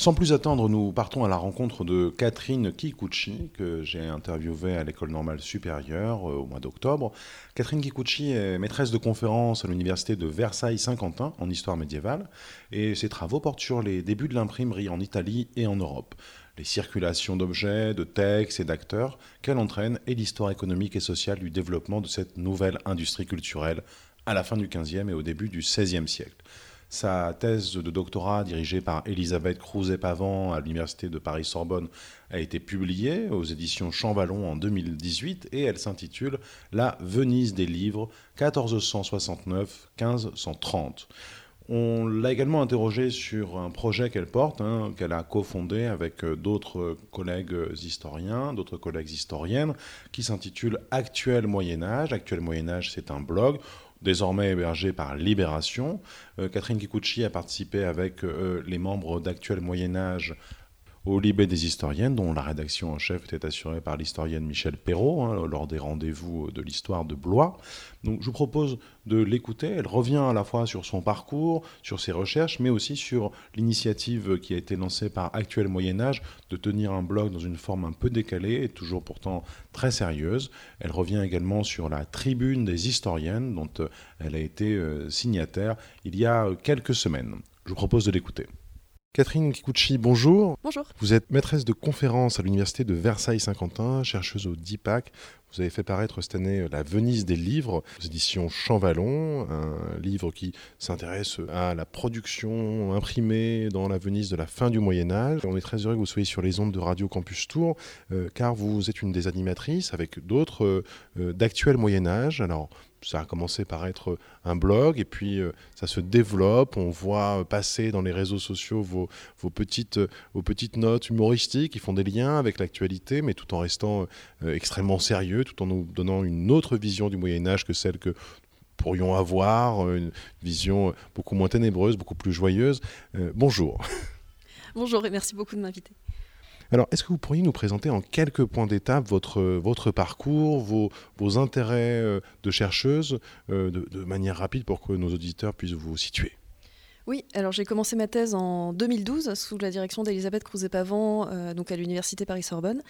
Sans plus attendre, nous partons à la rencontre de Catherine Kikuchi, que j'ai interviewée à l'École normale supérieure euh, au mois d'octobre. Catherine Kikuchi est maîtresse de conférence à l'Université de Versailles-Saint-Quentin en histoire médiévale, et ses travaux portent sur les débuts de l'imprimerie en Italie et en Europe les circulations d'objets, de textes et d'acteurs qu'elle entraîne et l'histoire économique et sociale du développement de cette nouvelle industrie culturelle à la fin du XVe et au début du XVIe siècle. Sa thèse de doctorat, dirigée par Elisabeth Crouzet-Pavant à l'Université de Paris-Sorbonne, a été publiée aux éditions Champvallon en 2018 et elle s'intitule La Venise des livres 1469-1530. On l'a également interrogée sur un projet qu'elle porte, hein, qu'elle a cofondé avec euh, d'autres collègues historiens, d'autres collègues historiennes, qui s'intitule Actuel Moyen Âge. Actuel Moyen Âge, c'est un blog désormais hébergé par Libération. Euh, Catherine Kikuchi a participé avec euh, les membres d'Actuel Moyen Âge au Libé des historiennes, dont la rédaction en chef était assurée par l'historienne Michel Perrault, hein, lors des rendez-vous de l'histoire de Blois. Donc je vous propose de l'écouter. Elle revient à la fois sur son parcours, sur ses recherches, mais aussi sur l'initiative qui a été lancée par Actuel Moyen Âge de tenir un blog dans une forme un peu décalée et toujours pourtant très sérieuse. Elle revient également sur la tribune des historiennes, dont euh, elle a été euh, signataire il y a quelques semaines. Je vous propose de l'écouter. Catherine Kikuchi, bonjour. Bonjour. Vous êtes maîtresse de conférence à l'université de Versailles-Saint-Quentin, chercheuse au DIPAC. Vous avez fait paraître cette année La Venise des livres aux éditions Champvallon, un livre qui s'intéresse à la production imprimée dans la Venise de la fin du Moyen Âge. On est très heureux que vous soyez sur les ondes de Radio Campus Tour, euh, car vous êtes une des animatrices avec d'autres euh, euh, d'actuel Moyen Âge. Alors, ça a commencé par être un blog et puis euh, ça se développe. On voit passer dans les réseaux sociaux vos, vos, petites, vos petites notes humoristiques qui font des liens avec l'actualité, mais tout en restant euh, extrêmement sérieux, tout en nous donnant une autre vision du Moyen Âge que celle que pourrions avoir, euh, une vision beaucoup moins ténébreuse, beaucoup plus joyeuse. bonjour. Bonjour et merci beaucoup de m'inviter. Alors, est-ce que vous pourriez nous présenter en quelques points d'étape votre, votre parcours, vos, vos intérêts euh, de chercheuse, euh, de, de manière rapide pour que nos auditeurs puissent vous situer? Oui, alors j'ai commencé ma thèse en 2012 sous la direction d'Elisabeth Crouzet-Pavant, euh, donc à l'université Paris-Sorbonne.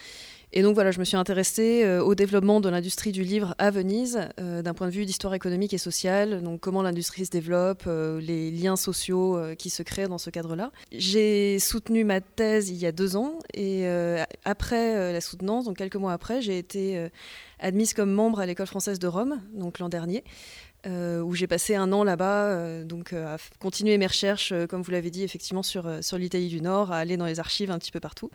Et donc voilà, je me suis intéressée euh, au développement de l'industrie du livre à Venise, euh, d'un point de vue d'histoire économique et sociale, donc comment l'industrie se développe, les liens sociaux qui se créent dans ce cadre-là. J'ai soutenu ma thèse il y a deux ans, et après la soutenance, donc quelques mois après, j'ai été admise comme membre à l'école française de Rome, donc l'an dernier. Euh, où j'ai passé un an là-bas, euh, donc euh, à continuer mes recherches, comme vous l'avez dit, effectivement sur, sur l'Italie du Nord, à aller dans les archives un petit peu partout.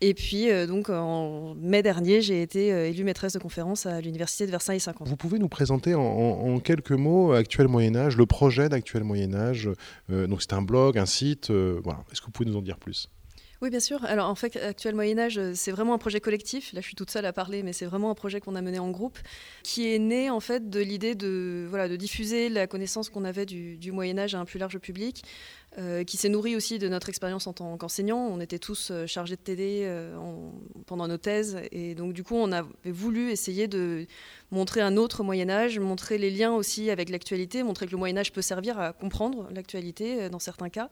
Et puis, donc, en mai dernier, j'ai été élue maîtresse de conférence à l'Université de Versailles 50. Vous pouvez nous présenter en, quelques mots Actuel Moyen-Âge, le projet d'Actuel Moyen-Âge Donc, c'est un blog, un site. Est-ce que vous pouvez nous en dire plus? Oui, bien sûr. Alors en fait, Actuel Moyen Âge, euh, c'est vraiment un projet collectif. Là, je suis toute seule à parler, mais c'est vraiment un projet qu'on a mené en groupe, qui est né en fait de l'idée de, voilà, de diffuser la connaissance qu'on avait du, Moyen Âge à un plus large public, euh, qui s'est nourri aussi de notre expérience en tant qu'enseignant. On était tous euh, chargés de TD pendant nos thèses, et donc du coup, on avait voulu essayer de montrer un autre Moyen Âge, montrer les liens aussi avec l'actualité, montrer que le Moyen Âge peut servir à comprendre l'actualité dans certains cas.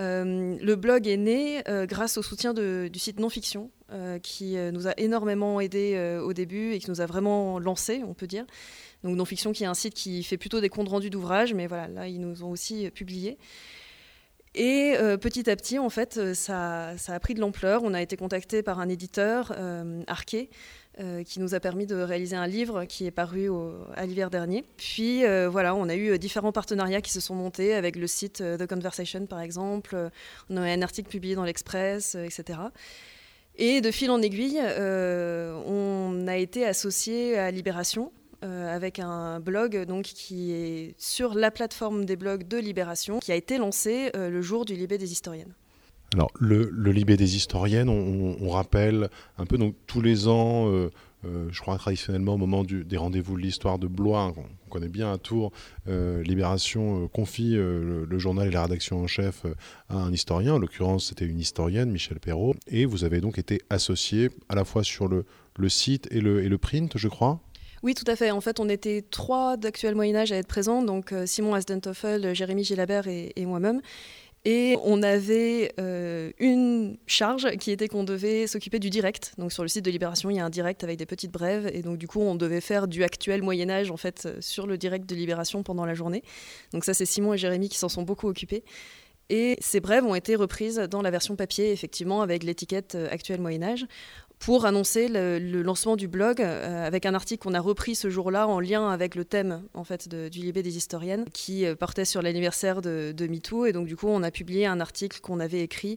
Euh, le blog est né euh, grâce au soutien du site Non-Fiction, euh, qui nous a énormément aidé au début et qui nous a vraiment lancé, on peut dire. Donc Non-Fiction, qui est un site qui fait plutôt des comptes rendus d'ouvrages, mais voilà, là, ils nous ont aussi publié. Et petit à petit, en fait, ça, ça a pris de l'ampleur. On a été contacté par un éditeur, Arquet, euh, qui nous a permis de réaliser un livre qui est paru à l'hiver dernier. Puis euh, voilà, on a eu différents partenariats qui se sont montés avec le site euh, The Conversation par exemple. On a eu un article publié dans l'Express, etc. Et de fil en aiguille, on a été associé à Libération, avec un blog donc, qui est sur la plateforme des blogs de Libération, qui a été lancé le jour du Libé des historiennes. Alors, le, Libé des historiennes, on, rappelle un peu, donc tous les ans, euh, euh, je crois traditionnellement au moment des rendez-vous de l'histoire de Blois, qu'on connaît bien à Tours, euh, Libération confie le, journal et la rédaction en chef à un historien, en l'occurrence c'était une historienne, Michel Perrault, et vous avez donc été associé à la fois sur le, site et le, et le print, je crois? Oui, tout à fait. En fait, on était trois d'actuel Moyen-Âge à être présents, donc Simon Asdentoffel, Jérémy Gilabert et moi-même. Et on avait une charge qui était qu'on devait s'occuper du direct. Donc sur le site de Libération, il y a un direct avec des petites brèves. Et donc du coup, on devait faire du actuel Moyen Âge en fait sur le direct de Libération pendant la journée. Donc ça, c'est Simon et Jérémy qui s'en sont beaucoup occupés. Et ces brèves ont été reprises dans la version papier, effectivement, avec l'étiquette actuel Moyen Âge pour annoncer le, lancement du blog euh, avec un article qu'on a repris ce jour-là en lien avec le thème en fait du Libé des historiennes qui euh, portait sur l'anniversaire de, de, MeToo. Et donc du coup on a publié un article qu'on avait écrit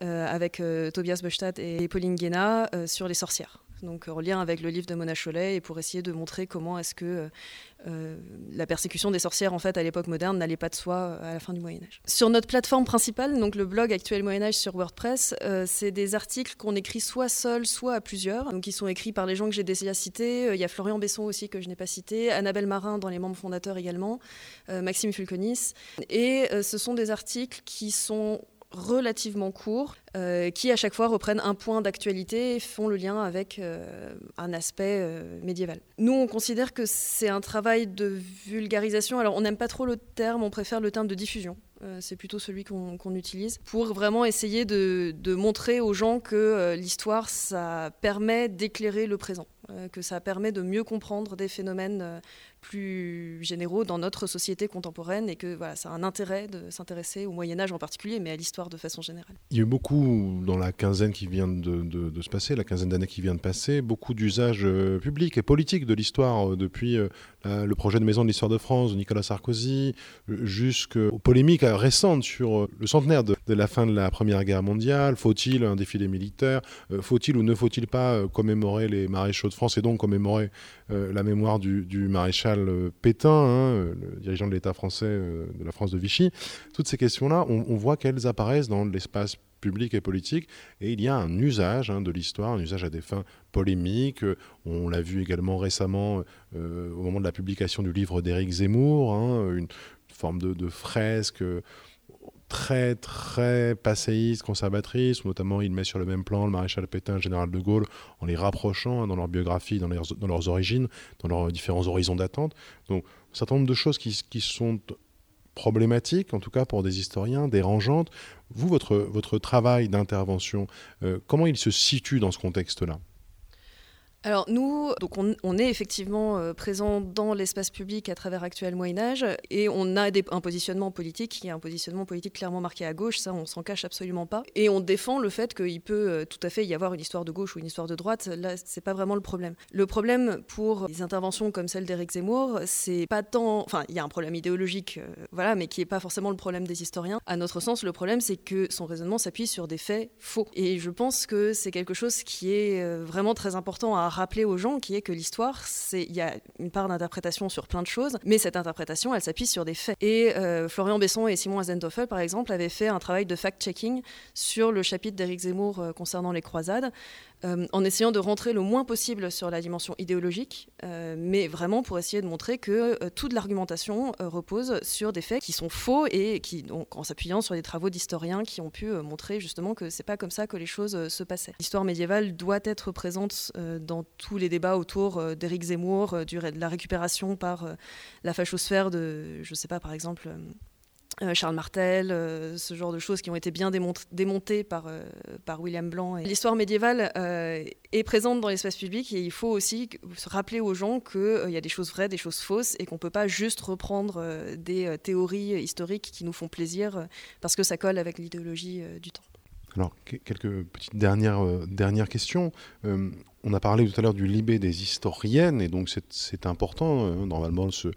euh, avec Tobias Böstadt et Pauline Guéna sur les sorcières donc en lien avec le livre de Mona Chollet, et pour essayer de montrer comment est-ce que euh, euh, la persécution des sorcières en fait à l'époque moderne n'allait pas de soi euh, à la fin du Moyen Âge. Sur notre plateforme principale, donc le blog Actuel Moyen Âge sur WordPress, c'est des articles qu'on écrit soit seul, soit à plusieurs, donc qui sont écrits par les gens que j'ai déjà cités. Il y a Florian Besson aussi que je n'ai pas cité, Annabelle Marin dans les membres fondateurs également, Maxime Fulconis, et ce sont des articles qui sont relativement courts, euh, qui à chaque fois reprennent un point d'actualité et font le lien avec euh, un aspect euh, médiéval. Nous, on considère que c'est un travail de vulgarisation. Alors, on n'aime pas trop le terme, on préfère le terme de diffusion. C'est plutôt celui qu'on utilise pour vraiment essayer de, montrer aux gens que l'histoire, ça permet d'éclairer le présent, que ça permet de mieux comprendre des phénomènes plus généraux dans notre société contemporaine et que voilà, ça a un intérêt de s'intéresser au Moyen Âge en particulier, mais à l'histoire de façon générale. Il y a eu beaucoup, dans la quinzaine qui vient de, se passer, la quinzaine d'années qui vient de passer, beaucoup d'usages euh, publics et politiques de l'histoire, euh, depuis euh, le projet de Maison de l'Histoire de France de Nicolas Sarkozy, jusqu'aux polémiques récentes sur le centenaire de, la fin de la Première Guerre mondiale. Faut-il un défilé militaire? Faut-il ou ne faut-il pas commémorer les maréchaux de France et donc commémorer la mémoire du, maréchal euh, Pétain, hein, euh, le dirigeant de l'État français euh, de la France de Vichy, toutes ces questions-là, on, voit qu'elles apparaissent dans l'espace public et politique, et il y a un usage hein, de l'histoire, un usage à des fins polémiques. On l'a vu également récemment au moment de la publication du livre d'Éric Zemmour, hein, une forme de fresque très très passéiste, conservatrice, notamment il met sur le même plan le maréchal Pétain, le général de Gaulle, en les rapprochant hein, dans leur biographie, dans, dans, leurs origines, dans leurs différents horizons d'attente. Donc un certain nombre de choses qui, qui, sont problématiques, en tout cas pour des historiens, dérangeantes. Vous, votre, votre travail d'intervention, euh, comment il se situe dans ce contexte-là? Alors nous, donc on, est effectivement euh, présent dans l'espace public à travers Actuel Moyen Âge et on a un positionnement politique qui est un positionnement politique clairement marqué à gauche, ça on s'en cache absolument pas. Et on défend le fait qu'il peut euh, tout à fait y avoir une histoire de gauche ou une histoire de droite, là c'est pas vraiment le problème. Le problème pour des interventions comme celle d'Éric Zemmour, c'est pas tant, enfin il y a un problème idéologique, euh, voilà, mais qui est pas forcément le problème des historiens. À notre sens, le problème c'est que son raisonnement s'appuie sur des faits faux. Et je pense que c'est quelque chose qui est vraiment très important à rappeler aux gens, qui est que l'histoire, c'est il y a une part d'interprétation sur plein de choses, mais cette interprétation, elle s'appuie sur des faits. Et euh, Florian Besson et Simon Azentoffel, par exemple, avaient fait un travail de fact-checking sur le chapitre d'Éric Zemmour euh, concernant les croisades. Euh, en essayant de rentrer le moins possible sur la dimension idéologique, euh, mais vraiment pour essayer de montrer que euh, toute l'argumentation repose sur des faits qui sont faux et qui, donc, en s'appuyant sur des travaux d'historiens qui ont pu montrer justement que c'est pas comme ça que les choses se passaient. L'histoire médiévale doit être présente dans tous les débats autour d'Éric Zemmour, de la récupération par la fachosphère de, je sais pas, par exemple. Euh, Charles Martel, euh, ce genre de choses qui ont été bien démontées par, euh, par William Blanc. L'histoire médiévale est présente dans l'espace public et il faut aussi se rappeler aux gens qu'il y a des choses vraies, des choses fausses et qu'on ne peut pas juste reprendre des théories historiques qui nous font plaisir parce que ça colle avec l'idéologie du temps. Alors, quelques petites dernières, dernières questions. On a parlé tout à l'heure du Libé des historiennes, et donc c'est important. Euh, normalement, ce,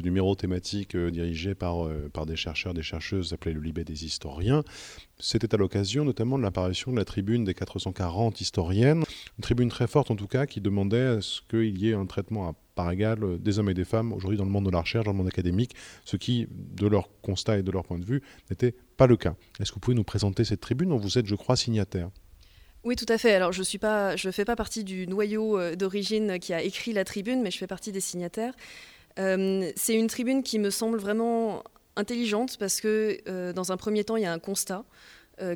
numéro thématique euh, dirigé par, euh, par des chercheurs, des chercheuses, s'appelait le Libé des historiens. C'était à l'occasion notamment de l'apparition de la tribune des 440 historiennes, une tribune très forte en tout cas, qui demandait à ce qu'il y ait un traitement à part égale des hommes et des femmes aujourd'hui dans le monde de la recherche, dans le monde académique, ce qui, de leur constat et de leur point de vue, n'était pas le cas. Est-ce que vous pouvez nous présenter cette tribune dont vous êtes, je crois, signataire? Oui, tout à fait. Alors, je je fais pas partie du noyau euh, d'origine qui a écrit la tribune, mais je fais partie des signataires. Euh, c'est une tribune qui me semble vraiment intelligente parce que, euh, dans un premier temps, il y a un constat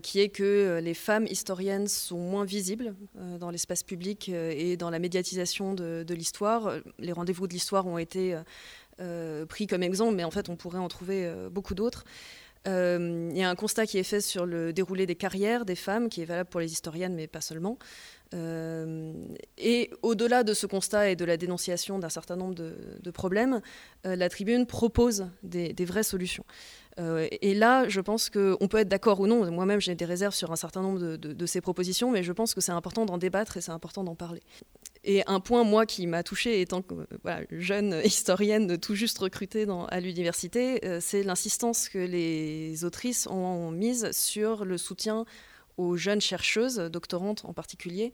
qui est que les femmes historiennes sont moins visibles dans l'espace public et dans la médiatisation de, de l'histoire. Les rendez-vous de l'histoire ont été pris comme exemple, mais en fait, on pourrait en trouver beaucoup d'autres. Il y a un constat qui est fait sur le déroulé des carrières des femmes, qui est valable pour les historiennes, mais pas seulement. et au-delà de ce constat et de la dénonciation d'un certain nombre de, problèmes, la tribune propose des, vraies solutions. et là, je pense qu'on peut être d'accord ou non. Moi-même, j'ai des réserves sur un certain nombre de, de, ces propositions, mais je pense que c'est important d'en débattre et c'est important d'en parler. Et un point, moi, qui m'a touchée, étant voilà, jeune historienne tout juste recrutée à l'université, euh, c'est l'insistance que les autrices ont mise sur le soutien aux jeunes chercheuses, doctorantes en particulier,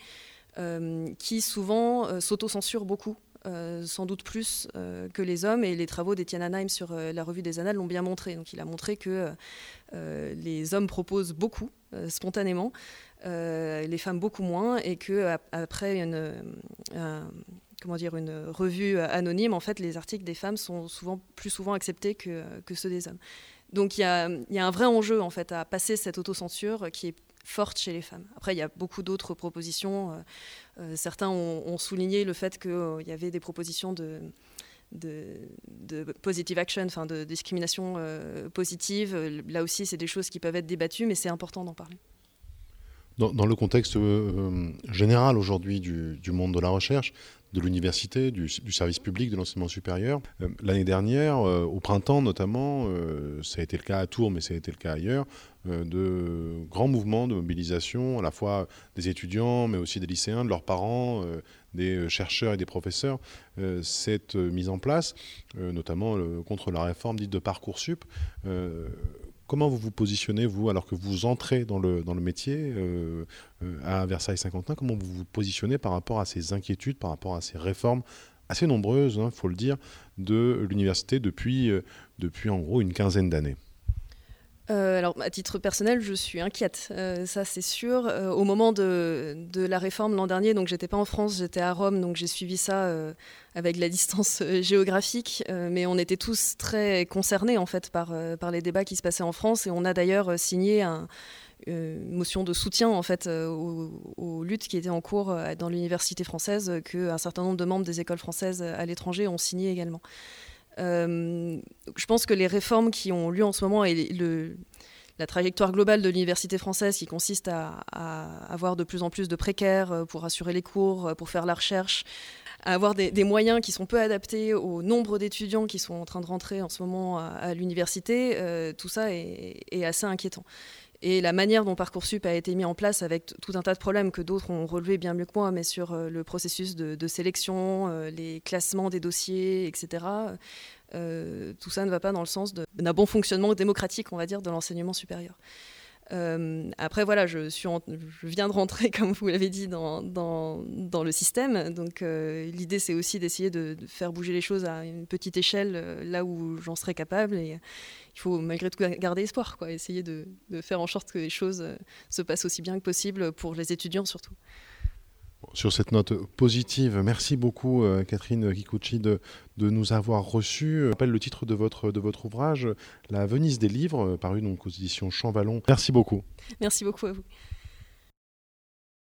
euh, qui souvent euh, s'autocensurent beaucoup. sans doute plus que les hommes, et les travaux d'Etienne Anheim sur la revue des Annales l'ont bien montré. Donc il a montré que les hommes proposent beaucoup, spontanément, euh, les femmes beaucoup moins, et que après une, euh, comment dire, une revue anonyme, en fait, les articles des femmes sont souvent plus souvent acceptés que, que ceux des hommes. Donc il y a, y a, un vrai enjeu en fait à passer cette autocensure qui est forte chez les femmes. Après, il y a beaucoup d'autres propositions. Euh, certains ont, souligné le fait qu'il y avait des propositions de, de, de, positive action, enfin de discrimination positive. Là aussi, c'est des choses qui peuvent être débattues, mais c'est important d'en parler. Dans, le contexte euh, général aujourd'hui du, monde de la recherche, de l'université, du, service public, de l'enseignement supérieur. Euh, l'année dernière, euh, au printemps notamment, ça a été le cas à Tours, mais ça a été le cas ailleurs, de grands mouvements de mobilisation, à la fois des étudiants, mais aussi des lycéens, de leurs parents, des chercheurs et des professeurs. cette mise en place, notamment contre la réforme dite de Parcoursup, Comment vous vous positionnez, vous, alors que vous entrez dans le, métier euh, euh, à Versailles-Saint-Quentin Comment vous vous positionnez par rapport à ces inquiétudes, par rapport à ces réformes assez nombreuses, il hein, faut le dire, de l'université depuis, euh, depuis en gros une quinzaine d'années? Euh, alors, à titre personnel, je suis inquiète, euh, ça c'est sûr. Euh, au moment de, la réforme l'an dernier, donc j'étais pas en France, j'étais à Rome, donc j'ai suivi ça avec la distance géographique, mais on était tous très concernés en fait par, par les débats qui se passaient en France, et on a d'ailleurs signé une motion de soutien en fait aux, luttes qui étaient en cours dans l'université française, qu'un certain nombre de membres des écoles françaises à l'étranger ont signé également. Euh, je pense que les réformes qui ont lieu en ce moment et la trajectoire globale de l'université française qui consiste à, avoir de plus en plus de précaires euh, pour assurer les cours, euh, pour faire la recherche, à avoir des, moyens qui sont peu adaptés au nombre d'étudiants qui sont en train de rentrer en ce moment à, l'université, tout ça est, assez inquiétant. Et la manière dont Parcoursup a été mis en place avec tout un tas de problèmes que d'autres ont relevés bien mieux que moi, mais sur euh, le processus de, sélection, euh, les classements des dossiers, etc., euh, tout ça ne va pas dans le sens d'un bon fonctionnement démocratique, on va dire, de l'enseignement supérieur. Euh, après, voilà, je, suis je viens de rentrer, comme vous l'avez dit, dans, dans, le système. Donc, euh, l'idée, c'est aussi d'essayer de, faire bouger les choses à une petite échelle, euh, là où j'en serais capable. Et il faut malgré tout garder espoir, quoi, essayer de faire en sorte que les choses se passent aussi bien que possible pour les étudiants, surtout. Sur cette note positive, merci beaucoup euh, Catherine Kikuchi de, nous avoir reçus. Je rappelle le titre de votre, de votre ouvrage, La Venise des livres, paru donc aux éditions Champvallon. Merci beaucoup. Merci beaucoup à vous.